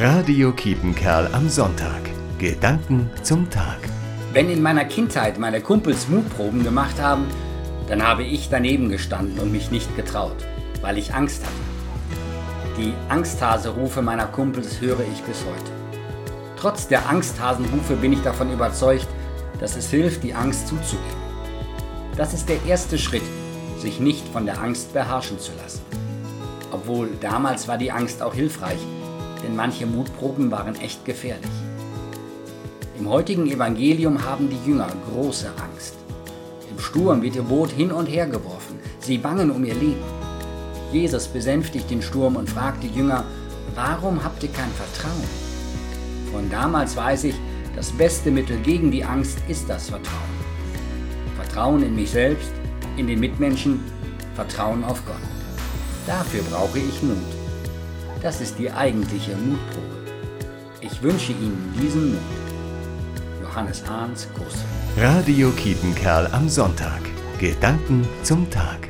Radio Kiepenkerl am Sonntag. Gedanken zum Tag. Wenn in meiner Kindheit meine Kumpels Mutproben gemacht haben, dann habe ich daneben gestanden und mich nicht getraut, weil ich Angst hatte. Die Angsthase-Rufe meiner Kumpels höre ich bis heute. Trotz der Angsthasenrufe bin ich davon überzeugt, dass es hilft, die Angst zuzugeben. Das ist der erste Schritt, sich nicht von der Angst beherrschen zu lassen. Obwohl damals war die Angst auch hilfreich, denn manche Mutproben waren echt gefährlich. Im heutigen Evangelium haben die Jünger große Angst. Im Sturm wird ihr Boot hin und her geworfen. Sie bangen um ihr Leben. Jesus besänftigt den Sturm und fragt die Jünger, warum habt ihr kein Vertrauen? Von damals weiß ich, das beste Mittel gegen die Angst ist das Vertrauen. Vertrauen in mich selbst, in den Mitmenschen, Vertrauen auf Gott. Dafür brauche ich Mut. Das ist die eigentliche Mutprobe. Ich wünsche Ihnen diesen Mut. Johannes Hahns Kuss. Radio Kiepenkerl am Sonntag. Gedanken zum Tag.